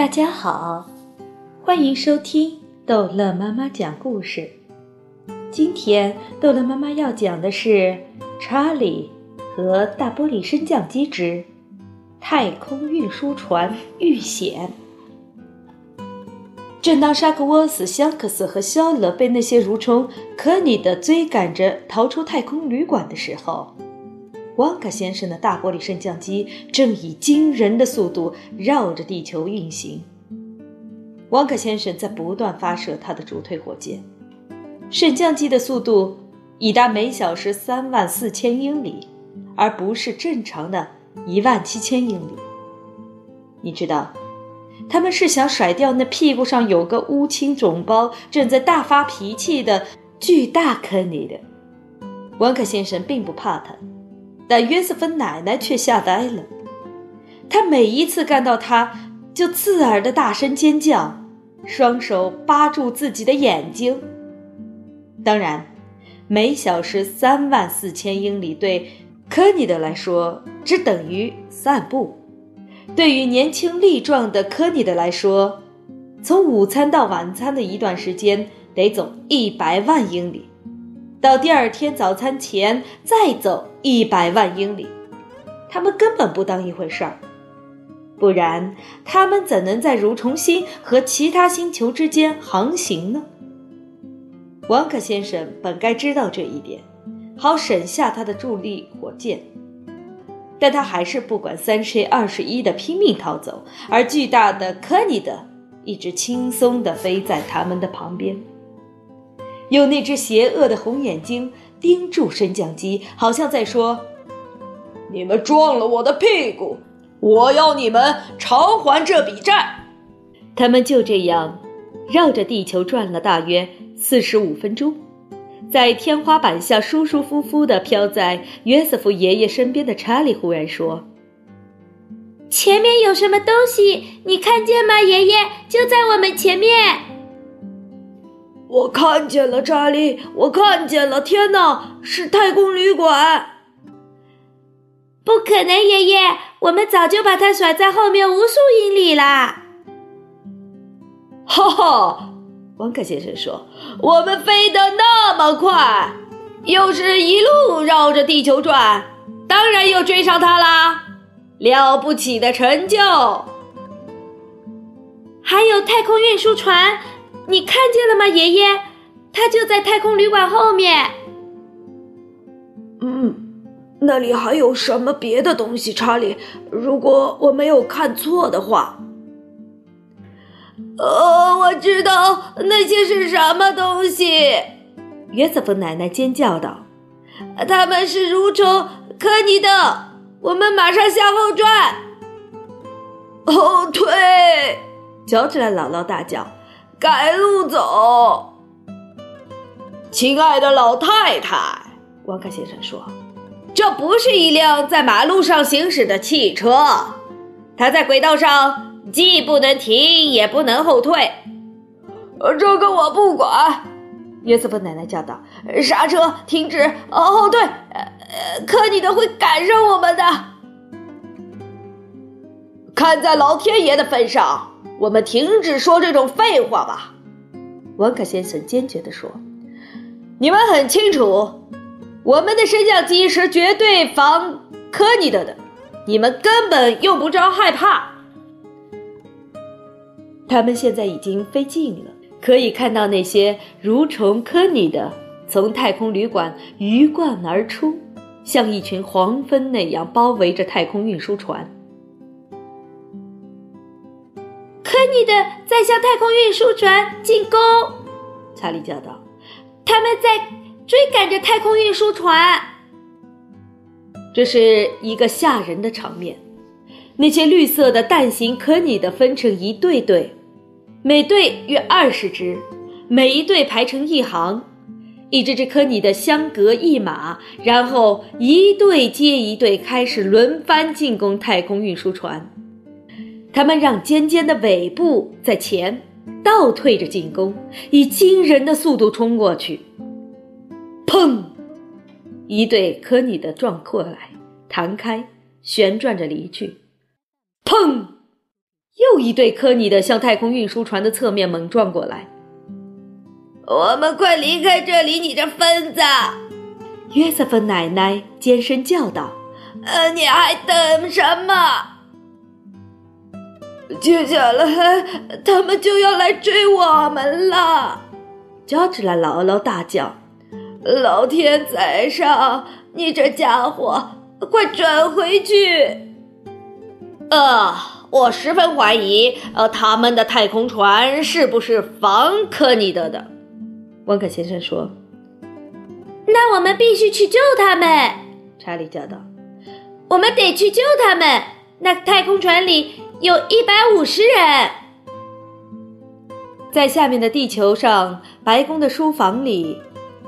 大家好，欢迎收听逗乐妈妈讲故事。今天逗乐妈妈要讲的是《查理和大玻璃升降机之太空运输船遇险》。正当沙克沃斯、香克斯和肖勒被那些蠕虫可尼的追赶着逃出太空旅馆的时候，旺卡先生的大玻璃升降机正以惊人的速度绕着地球运行。旺卡先生在不断发射他的主推火箭，升降机的速度已达每小时三万四千英里，而不是正常的一万七千英里。你知道？他们是想甩掉那屁股上有个乌青肿包、正在大发脾气的巨大坑尼的。温克先生并不怕他，但约瑟芬奶奶却吓呆了。她每一次看到他，就刺耳的大声尖叫，双手扒住自己的眼睛。当然，每小时三万四千英里对科尼德来说只等于散步。对于年轻力壮的科尼德来说，从午餐到晚餐的一段时间得走一百万英里，到第二天早餐前再走一百万英里，他们根本不当一回事儿。不然，他们怎能在蠕虫星和其他星球之间航行呢？王克先生本该知道这一点，好省下他的助力火箭。但他还是不管三七二十一的拼命逃走，而巨大的科尼德一直轻松地飞在他们的旁边，用那只邪恶的红眼睛盯住升降机，好像在说：“你们撞了我的屁股，我要你们偿还这笔债。”他们就这样绕着地球转了大约四十五分钟。在天花板下舒舒服服地飘在约瑟夫爷爷身边的查理忽然说：“前面有什么东西？你看见吗，爷爷？就在我们前面。”“我看见了，查理，我看见了！天哪，是太空旅馆！”“不可能，爷爷，我们早就把它甩在后面无数英里啦！”“哈哈。”温克先生说：“我们飞得那么快，又是一路绕着地球转，当然又追上他啦！了不起的成就！还有太空运输船，你看见了吗，爷爷？他就在太空旅馆后面。嗯，那里还有什么别的东西，查理？如果我没有看错的话。”哦，我知道那些是什么东西。约瑟夫奶奶尖叫道：“他们是蠕虫，科尼的，我们马上向后转，后退！”乔治兰姥姥大叫：“改路走！”亲爱的老太太，王克先生说：“这不是一辆在马路上行驶的汽车，它在轨道上。”既不能停，也不能后退。这个我不管。约瑟夫奶奶叫道：“刹车，停止，后退。呃，科尼德会赶上我们的。看在老天爷的份上，我们停止说这种废话吧。”温克先生坚决地说：“你们很清楚，我们的升降机是绝对防科尼德的，你们根本用不着害怕。”他们现在已经飞近了，可以看到那些蠕虫科尼的从太空旅馆鱼贯而出，像一群黄蜂那样包围着太空运输船。你的在向太空运输船进攻，查理叫道：“他们在追赶着太空运输船。”这是一个吓人的场面，那些绿色的蛋形科尼的分成一对对。每队约二十只，每一队排成一行，一只只科尼的相隔一码，然后一队接一队开始轮番进攻太空运输船。他们让尖尖的尾部在前，倒退着进攻，以惊人的速度冲过去。砰！一对科尼的撞过来，弹开，旋转着离去。砰！又一对科尼的向太空运输船的侧面猛撞过来。我们快离开这里，你这疯子！约瑟芬奶奶尖声叫道：“呃，你还等什么？接下来他们就要来追我们了！”乔治拉姥姥大叫：“老天在上，你这家伙，快转回去！”呃，我十分怀疑，呃，他们的太空船是不是防科尼德的？温克先生说：“那我们必须去救他们。”查理叫道：“我们得去救他们。那太空船里有一百五十人。”在下面的地球上，白宫的书房里，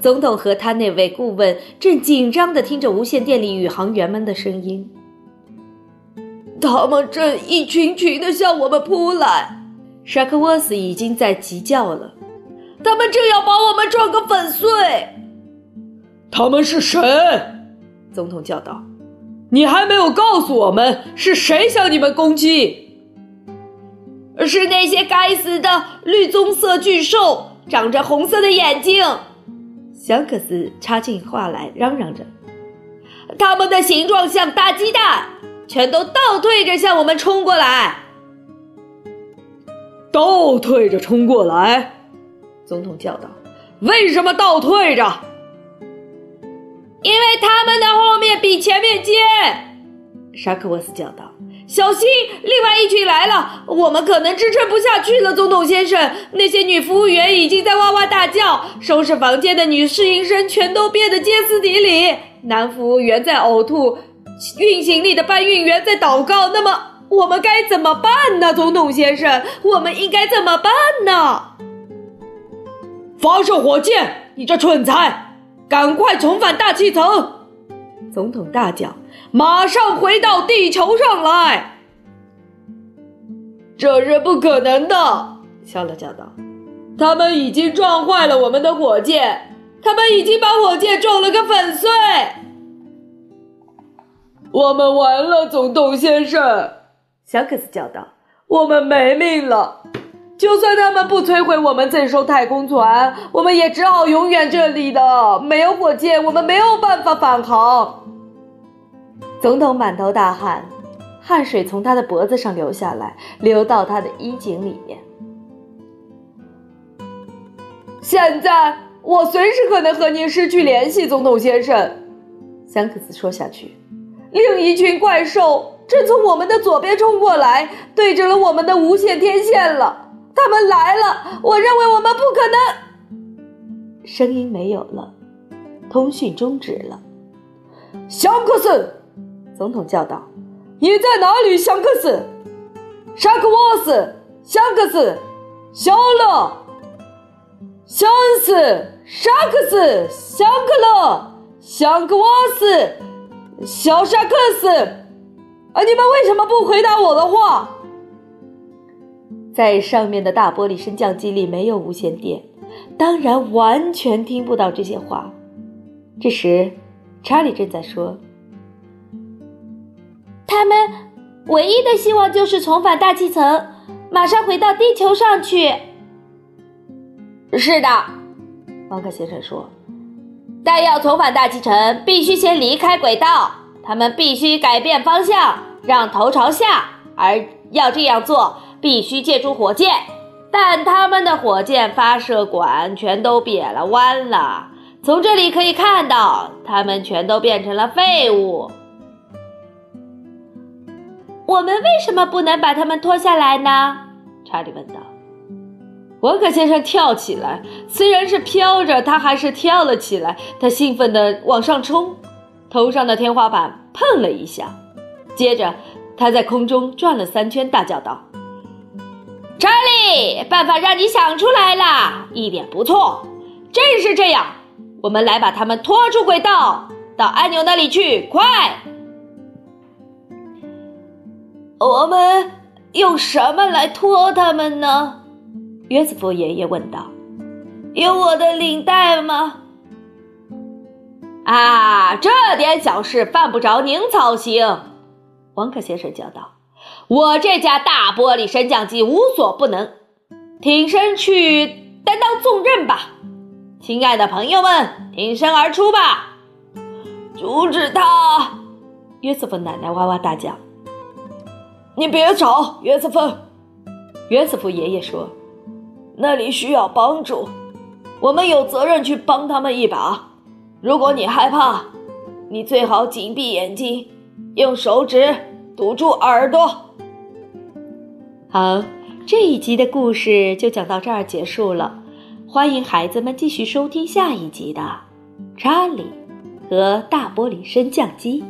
总统和他那位顾问正紧张地听着无线电里宇航员们的声音。他们正一群群地向我们扑来，沙克沃斯已经在急叫了。他们正要把我们撞个粉碎！他们是谁？总统叫道：“你还没有告诉我们是谁向你们攻击？是那些该死的绿棕色巨兽，长着红色的眼睛。”香克斯插进话来，嚷嚷着：“他们的形状像大鸡蛋，全都倒退着向我们冲过来。倒退着冲过来。”总统叫道：“为什么倒退着？因为他们的后面比前面尖。”沙克沃斯叫道：“小心，另外一群来了，我们可能支撑不下去了。”总统先生，那些女服务员已经在哇哇大叫，收拾房间的女侍应生全都变得歇斯底里，男服务员在呕吐，运行李的搬运员在祷告。那么，我们该怎么办呢？总统先生，我们应该怎么办呢？发射火箭！你这蠢材，赶快重返大气层！总统大叫：“马上回到地球上来！”这是不可能的，肖勒叫道：“他们已经撞坏了我们的火箭，他们已经把火箭撞了个粉碎。我们完了，总统先生！”小克斯叫道：“我们没命了。”就算他们不摧毁我们这艘太空船，我们也只好永远这里的。没有火箭，我们没有办法返航。总统满头大汗，汗水从他的脖子上流下来，流到他的衣襟里面。现在我随时可能和您失去联系，总统先生。香克斯说下去，另一群怪兽正从我们的左边冲过来，对准了我们的无线天线了。他们来了，我认为我们不可能。声音没有了，通讯终止了。香克斯，总统叫道：“你在哪里，香克斯？沙克沃斯，香克斯，肖勒，肖恩斯，沙克斯，香克勒，香克沃斯，小沙克斯。啊，你们为什么不回答我的话？”在上面的大玻璃升降机里没有无线电，当然完全听不到这些话。这时，查理正在说：“他们唯一的希望就是重返大气层，马上回到地球上去。”是的，汪克先生说：“但要重返大气层，必须先离开轨道。他们必须改变方向，让头朝下，而要这样做。”必须借助火箭，但他们的火箭发射管全都瘪了弯了。从这里可以看到，他们全都变成了废物。我们为什么不能把他们拖下来呢？查理问道。沃克先生跳起来，虽然是飘着，他还是跳了起来。他兴奋地往上冲，头上的天花板碰了一下，接着他在空中转了三圈，大叫道。查理，办法让你想出来了，一点不错。正是这样，我们来把他们拖出轨道，到按钮那里去，快！我们用什么来拖他们呢？约瑟夫爷爷问道。有我的领带吗？啊，这点小事犯不着您操心。王克先生叫道。我这架大玻璃升降机无所不能，挺身去担当重任吧！亲爱的朋友们，挺身而出吧！阻止他！约瑟夫奶奶哇哇大叫：“你别吵，约瑟夫！”约瑟夫爷爷说：“那里需要帮助，我们有责任去帮他们一把。如果你害怕，你最好紧闭眼睛，用手指堵住耳朵。”好，这一集的故事就讲到这儿结束了。欢迎孩子们继续收听下一集的《查理和大玻璃升降机》。